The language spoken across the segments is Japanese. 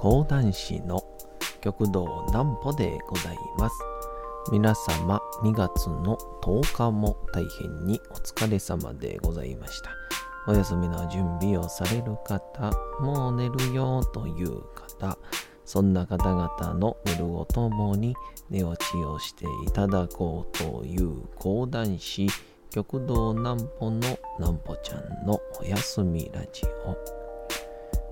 講談師の極道南歩でございます。皆様2月の10日も大変にお疲れ様でございました。お休みの準備をされる方、もう寝るよという方、そんな方々の寝るをともに寝落ちをしていただこうという講談師、極道南歩の南歩ちゃんのおやすみラジオ。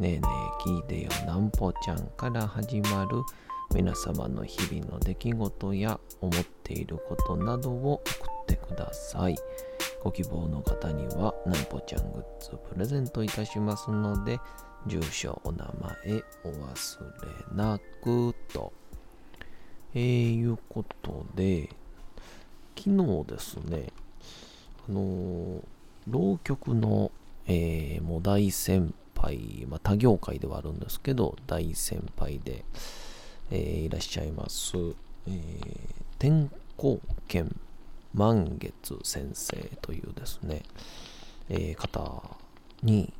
ねえねえ聞いてよなんぽちゃんから始まる皆様の日々の出来事や思っていることなどを送ってください。ご希望の方にはなんぽちゃんグッズプレゼントいたしますので、住所、お名前お忘れなくと。えー、いうことで、昨日ですね、あの、浪曲の、えー、も大先輩、まあ、他業界ではあるんですけど、大先輩で、えー、いらっしゃいます、えー、天候圏満月先生というですね、えー、方に、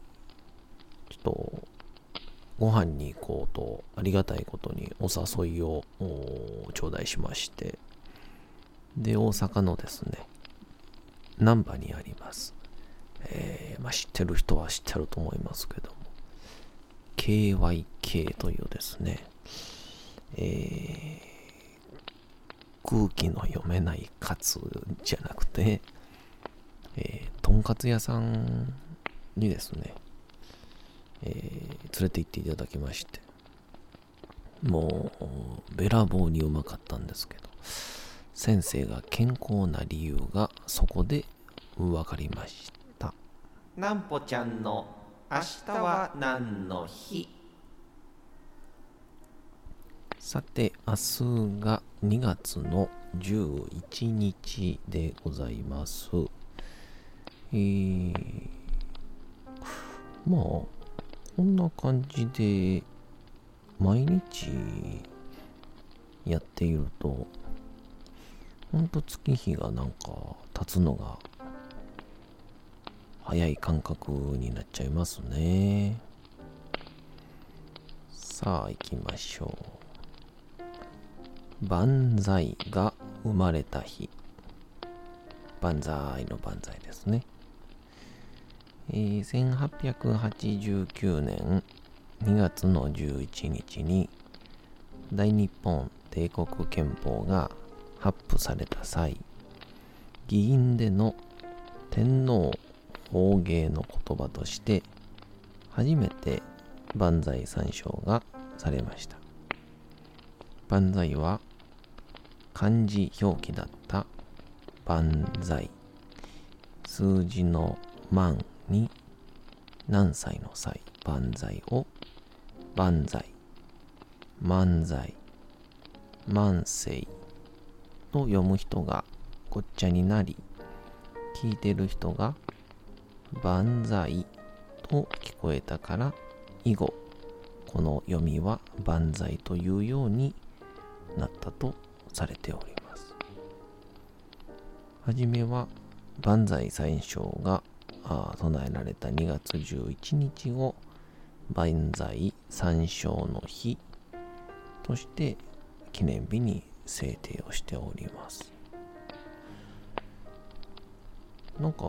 ちょっと、ご飯に行こうと、ありがたいことにお誘いを頂戴しまして、で、大阪のですね、難波にあります。えー、まあ、知ってる人は知ってると思いますけども、KYK というですね、えー、空気の読めないカツじゃなくて、えー、とんかつ屋さんにですね、え、連れて行っていただきまして、もう、べらぼうにうまかったんですけど、先生が健康な理由がそこで分かりました。なんぽちゃんの明日は何の日？さて、明日が2月の11日でございます。えー、まあ、こんな感じで、毎日やっていると、ほんと月日がなんか経つのが早い感覚になっちゃいますね。さあ行きましょう。万歳が生まれた日。万歳の万歳ですね。えー、1889年2月の11日に大日本帝国憲法が発布された際、議員での天皇方芸の言葉として初めて万歳参照がされました。万歳は漢字表記だった万歳。数字の万に何歳の歳万歳を万歳。万歳。万世。と読む人がごっちゃになり聞いてる人が万歳と聞こえたから以後この読みは万歳というようになったとされております。はじめは万歳最小が唱えられた2月11日を万歳三章の日として記念日に制定をしております。なんか、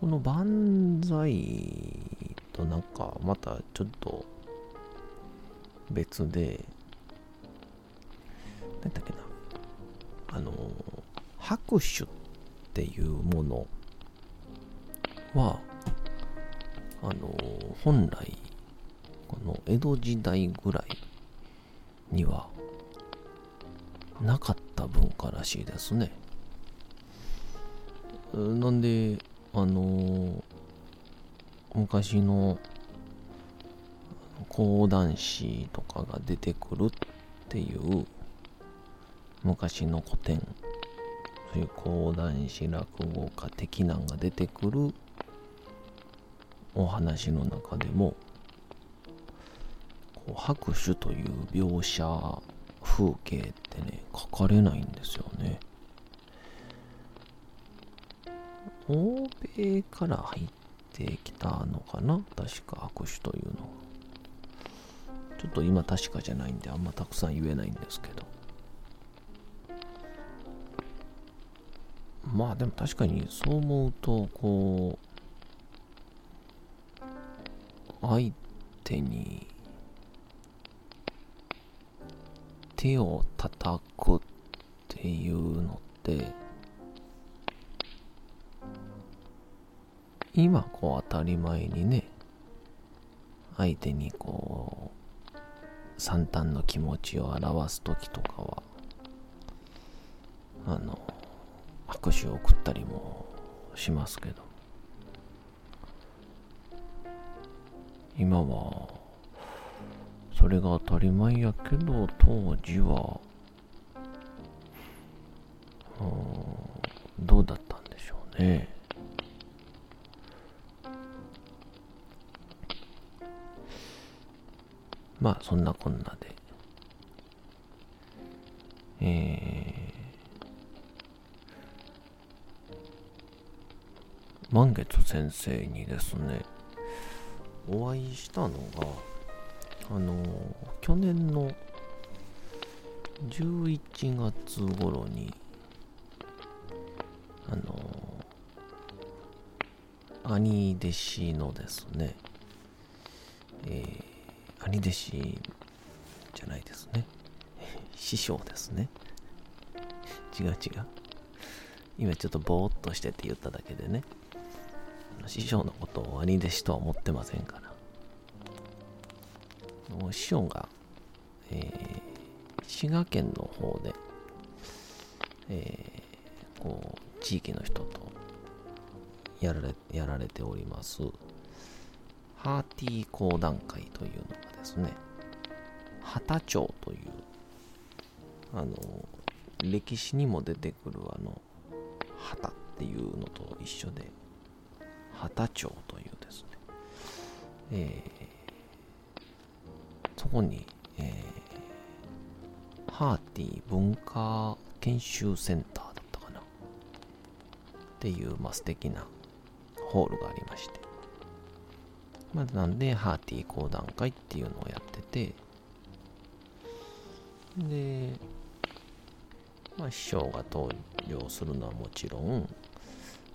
この万歳となんかまたちょっと別で、何だっけな、あの、拍手っていうものは、あの、本来、この江戸時代ぐらいにはなかった文化らしいですね。なんで、あの昔の講談師とかが出てくるっていう昔の古典。そういう講談師落語家的なんが出てくるお話の中でもこう拍手という描写風景ってね書かれないんですよね。欧米から入ってきたのかな？確か拍手というのは。ちょっと今確かじゃないんであんまたくさん言えないんですけど。まあでも確かにそう思うとこう相手に手を叩くっていうのって今こう当たり前にね相手にこう惨憺の気持ちを表す時とかはあの拍手を送ったりもしますけど。今はそれが当たり前やけど当時はどうだったんでしょうね。まあそんなこんなで。えー、満月先生にですねお会いしたのがあの去年の11月頃にあの兄弟子のですねえー兄弟子じゃないですね。師匠ですね。違う違う。今ちょっとぼーっとしてって言っただけでね。師匠のことを兄弟子とは思ってませんから。もう師匠が、えー、滋賀県の方で、えー、こう、地域の人とやられやられております、ハーティー講談会というのがですね、旗町という、あの、歴史にも出てくるあの、旗っていうのと一緒で、旗町というですね、えー、そこに、えー、ハーティー文化研修センターだったかな。っていう、まあ、素敵なホールがありまして、まあ、なんで、ハーティー講談会っていうのをやってて、で、まあ、師匠が登場するのはもちろん、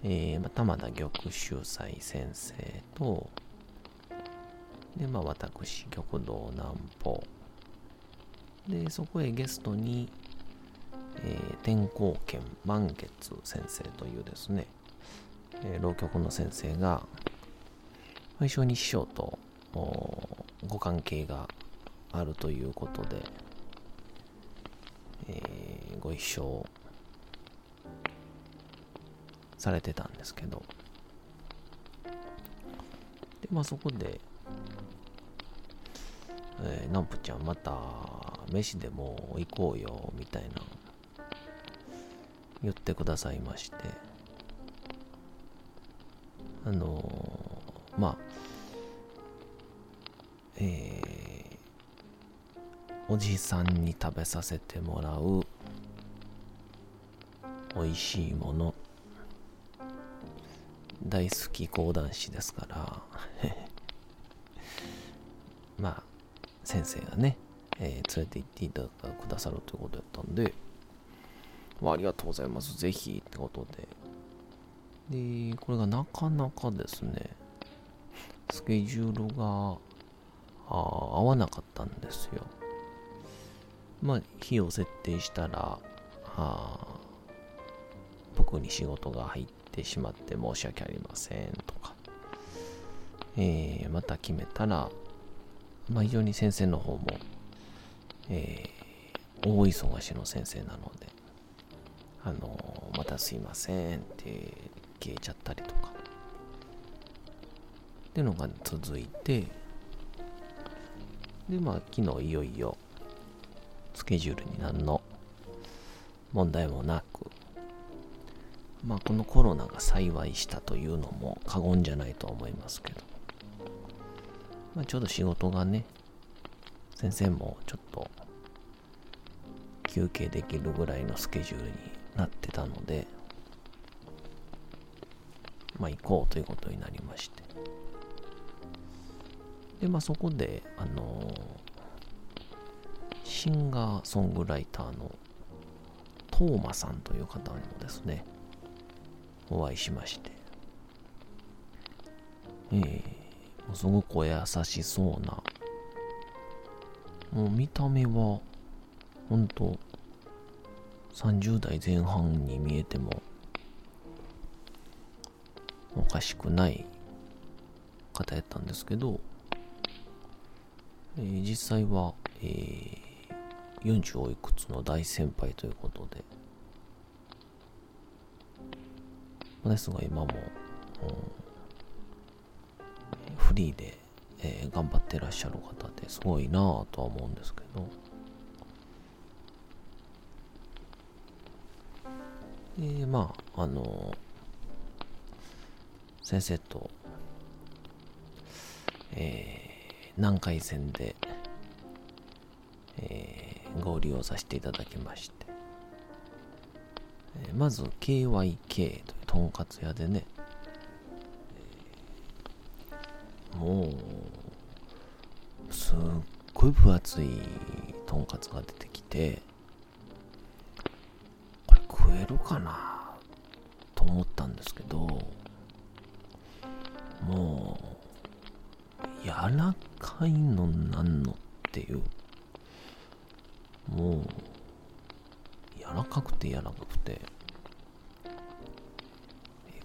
えー、まあ、玉田玉秀斎先生と、で、まあ、私、玉堂南歩。で、そこへゲストに、えー、天光軒満月先生というですね、えー、浪曲の先生が、非常に師匠とご関係があるということで、えー、ご一緒されてたんですけど、で、まあそこで、えー、ナンプちゃんまた飯でも行こうよみたいな言ってくださいまして。あのまあ、えー、おじさんに食べさせてもらう美味しいもの。大好き講談師ですから。まあ先生がね、えー、連れて行っていただくださるということだったんで、まあ、ありがとうございます。ぜひってことで。でこれがなかなかですね。スケジュールが合わなかったんですよ。まあ、日を設定したら、僕に仕事が入ってしまって申し訳ありませんとか、えー、また決めたら、まあ、非常に先生の方も、えー、大忙しの先生なので、あのー、またすいませんって消えちゃったりとか、っていうのが続いて、で、まあ、昨日いよいよ、スケジュールに何の問題もなく、まあ、このコロナが幸いしたというのも過言じゃないと思いますけど、まあ、ちょうど仕事がね、先生もちょっと休憩できるぐらいのスケジュールになってたので、まあ行こうということになりまして。で、まあそこで、あの、シンガーソングライターのトーマさんという方にもですね、お会いしまして、えー、すごくお優しそうな、もう見た目は、ほんと、30代前半に見えても、おかしくない方やったんですけど、えー、実際は、えー、40おいくつの大先輩ということで、ですが今も、うん、フリーで、えー、頑張ってらっしゃる方ですごいなぁとは思うんですけど、で、まあ、あの先生と、えー、南海線で、えー、合流をさせていただきまして、えー、まず KYK というとんかつ屋でね、えー、もう、すっごい分厚いとんかつが出てきて、これ食えるかな？と思ったんですけど、もう、柔らかいのなんのっていう、もう、柔らかくて柔らかくて、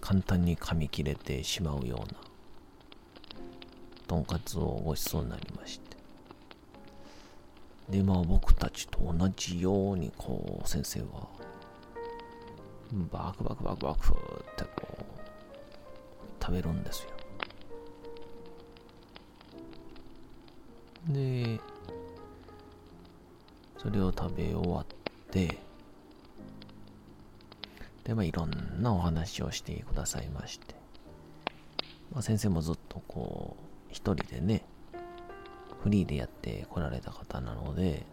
簡単に噛み切れてしまうような、とんかつをごちそうになりまして。で、まあ僕たちと同じように、こう、先生は、バクバクバクバクってこう、食べるんですよ。で、それを食べ終わって、で、まあ、いろんなお話をしてくださいまして、まあ、先生もずっとこう、一人でね、フリーでやってこられた方なので、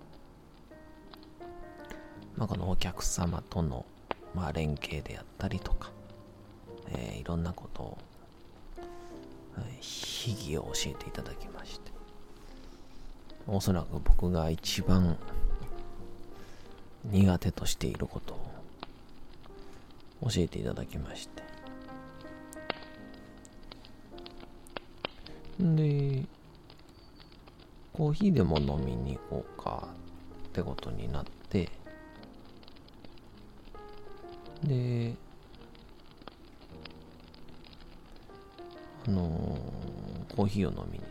まあ、このお客様との、まあ、連携であったりとか、えー、いろんなことを、はい秘技を教えていただきまして、おそらく僕が一番苦手としていることを教えていただきまして。で、コーヒーでも飲みに行こうかってことになって、で、あのー、コーヒーを飲みに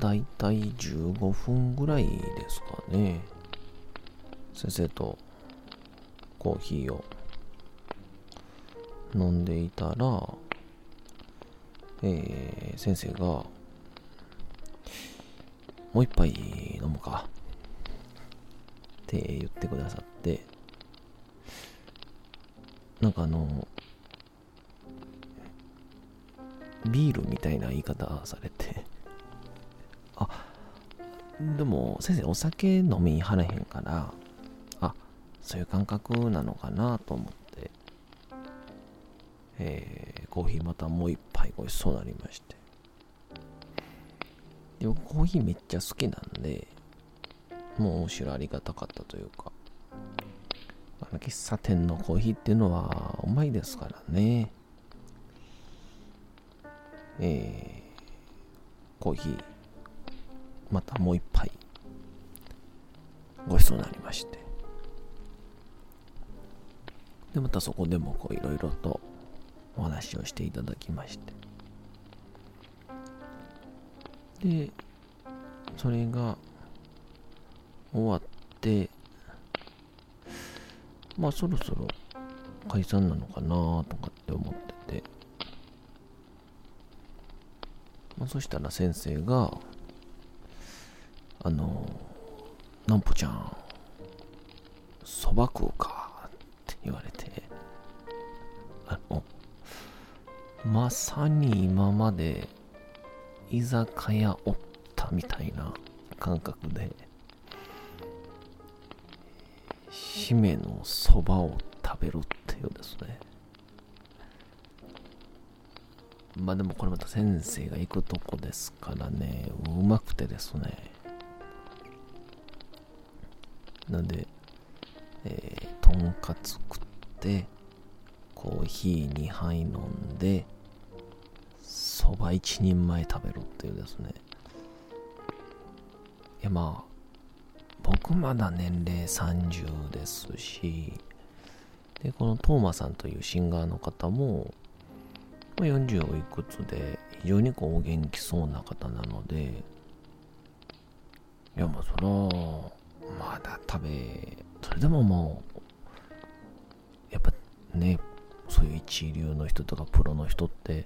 まあ、大体15分ぐらいですかね。先生とコーヒーを飲んでいたら、えー、先生が、もう一杯飲むか。って言ってくださって、なんかあの、ビールみたいな言い方されて、でも先生お酒飲みはれへんから、あ、そういう感覚なのかなと思って、えー、コーヒーまたもう一杯ごちそうなりまして。で僕コーヒーめっちゃ好きなんで、もう面白ありがたかったというか、あの喫茶店のコーヒーっていうのはうまいですからね。えー、コーヒーまたもう一杯。ごちそうになりまして。でまたそこでもこういろいろとお話をしていただきまして。でそれが終わってまあそろそろ解散なのかなとかって思ってて。まあそしたら先生が、あの、なんぽちゃん、そば食うかって言われて、あの、まさに今まで居酒屋おったみたいな感覚で、締めのそばを食べるっていうですね。まあでもこれまた先生が行くとこですからね、うまくてですね。なんで、えー、とんかつ食って、コーヒー2杯飲んで、そば1人前食べるっていうですね。いやまあ、僕まだ年齢30ですし、で、このトーマさんというシンガーの方も、40をいくつで非常にこうお元気そうな方なので、いやもうその、まだ食べ、それでももう、やっぱね、そういう一流の人とかプロの人って、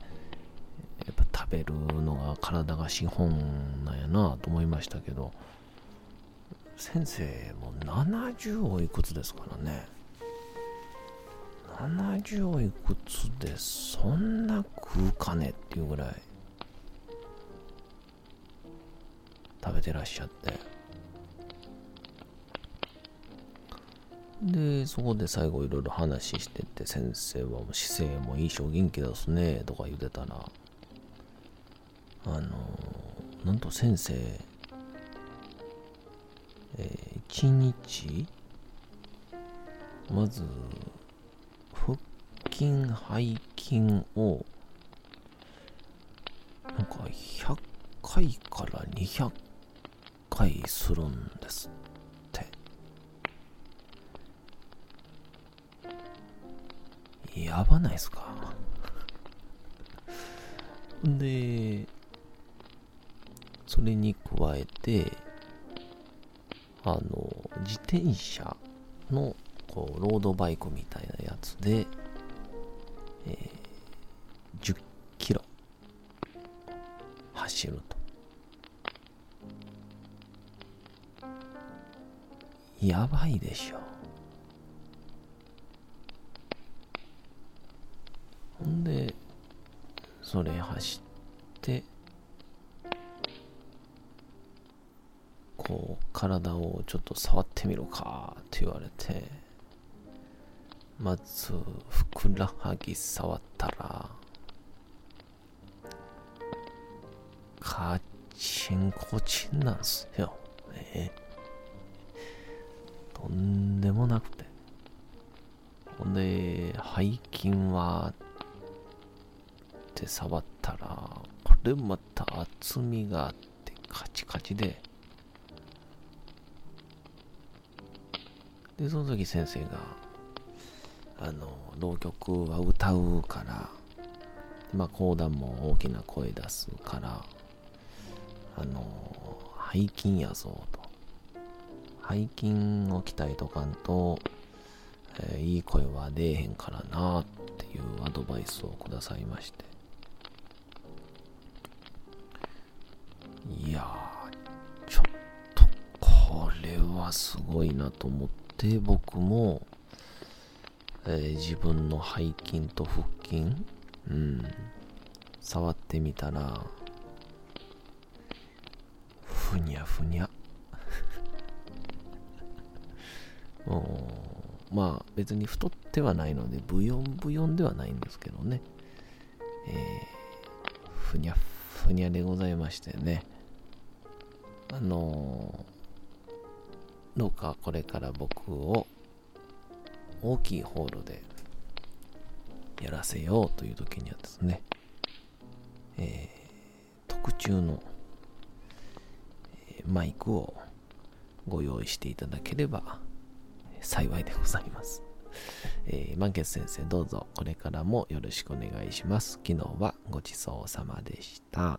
やっぱ食べるのが体が資本なんやなと思いましたけど、先生も70をいくつですからね。70をいくつでそんな食うかねっていうぐらい食べてらっしゃってでそこで最後いろいろ話してて先生はもう姿勢もいいしお元気ですねとか言ってたらあのなんと先生えー、一日まず腹筋背筋をなんか100回から200回するんですって。やばないですか？でそれに加えてあの自転車のこうロードバイクみたいなやつでえー、10キロ走ると。やばいでしょ。ほんで、それ走って、こう、体をちょっと触ってみろかって言われて、まずふくらはぎ触ったらカチンコチンなんすよ。ね、とんでもなくて。ほんで、背筋はって触ったら、これまた厚みがあってカチカチで、で、その時先生が、あの浪曲は歌うからまあ講談も大きな声出すからあの背筋やぞと。背筋を鍛えとかんと、えー、いい声は出えへんからなっていうアドバイスをくださいまして。いやちょっとこれはすごいなと思って僕もえー、自分の背筋と腹筋、うん、触ってみたら、ふにゃふにゃ。まあ別に太ってはないので、ブヨンブヨンではないんですけどね。えー、ふにゃふにゃでございましてね。あのー、どうかこれから僕を大きいホールでやらせようという時にはですね、えー、特注の、マイクをご用意していただければ幸いでございます。えー、満月先生どうぞこれからもよろしくお願いします。昨日はごちそうさまでした。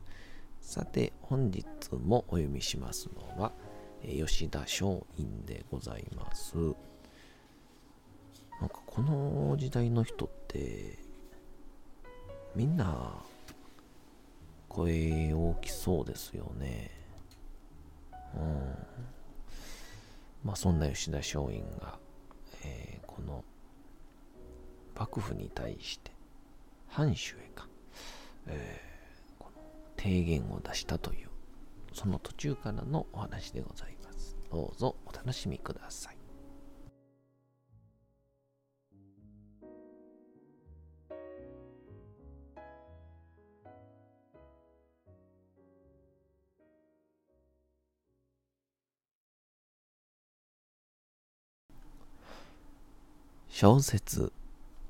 さて、本日もお読みしますのは、吉田松陰でございます。なんかこの時代の人って、みんな声大きそうですよね。うん。まあそんな吉田松陰が、えー、この幕府に対して藩主へか、えー、提言を出したというその途中からのお話でございます。どうぞお楽しみください。小説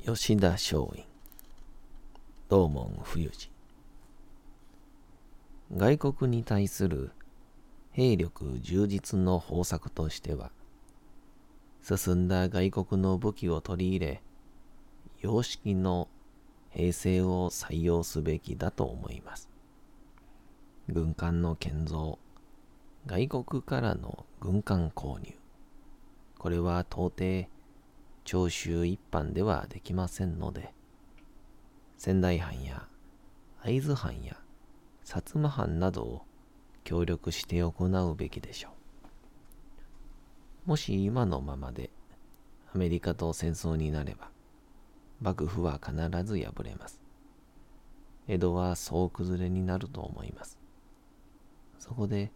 吉田松陰道門冬治外国に対する兵力充実の方策としては進んだ外国の武器を取り入れ様式の平成を採用すべきだと思います。軍艦の建造外国からの軍艦購入これは到底長州一般ではできませんので、仙台藩や会津藩や薩摩藩などを協力して行うべきでしょう。もし今のままでアメリカと戦争になれば、幕府は必ず敗れます。江戸は総崩れになると思います。そこで、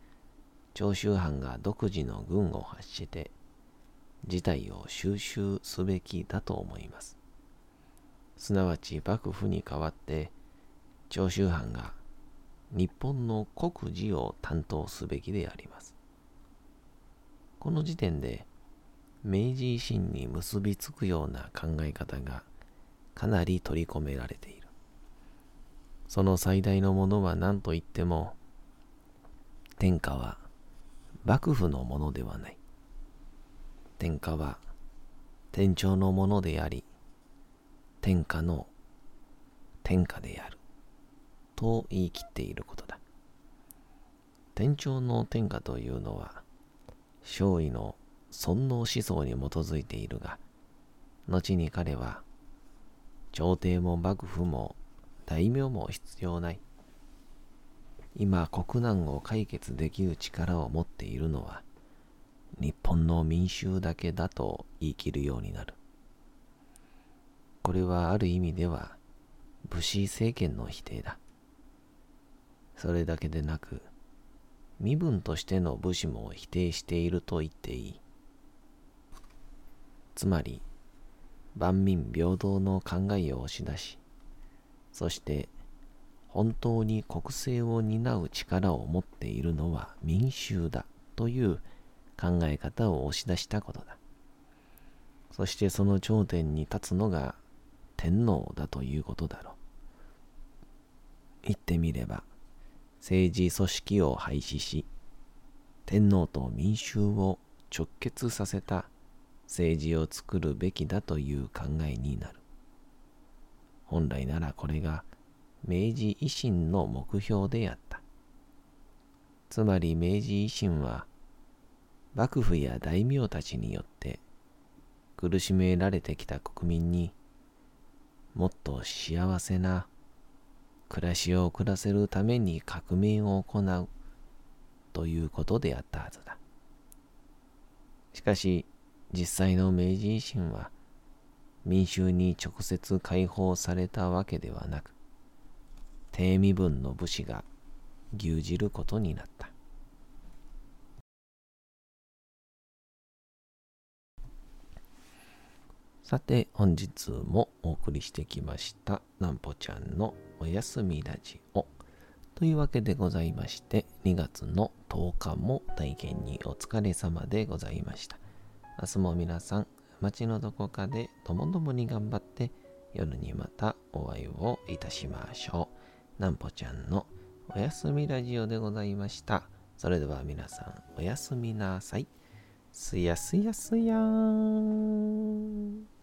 長州藩が独自の軍を発して事態を収集すべきだと思います。すなわち幕府に代わって長州藩が日本の国事を担当すべきであります。この時点で明治維新に結びつくような考え方がかなり取り込められている。その最大のものは何と言っても天下は幕府のものではない。天下は天長のものであり、天下の天下である。と言い切っていることだ。天長の天下というのは、勝利の尊王思想に基づいているが、後に彼は、朝廷も幕府も大名も必要ない。今国難を解決できる力を持っているのは、日本の民衆だけだと言い切るようになる。これはある意味では武士政権の否定だ。それだけでなく、身分としての武士も否定していると言っていい。つまり、万民平等の考えを押し出し、そして本当に国政を担う力を持っているのは民衆だという考え方を押し出したことだ。そしてその頂点に立つのが天皇だということだろう。言ってみれば、政治組織を廃止し、天皇と民衆を直結させた政治を作るべきだという考えになる。本来ならこれが明治維新の目標であった。つまり明治維新は幕府や大名たちによって苦しめられてきた国民にもっと幸せな暮らしを暮らせるために革命を行うということであったはずだ。しかし実際の明治維新は民衆に直接解放されたわけではなく低身分の武士が牛耳ることになった。さて、本日もお送りしてきました、なんぽちゃんのおやすみラジオ。というわけでございまして、2月の10日も大変にお疲れ様でございました。明日も皆さん、街のどこかでともどもに頑張って、夜にまたお会いをいたしましょう。なんぽちゃんのおやすみラジオでございました。それでは皆さん、おやすみなさい。すやすやすやーん。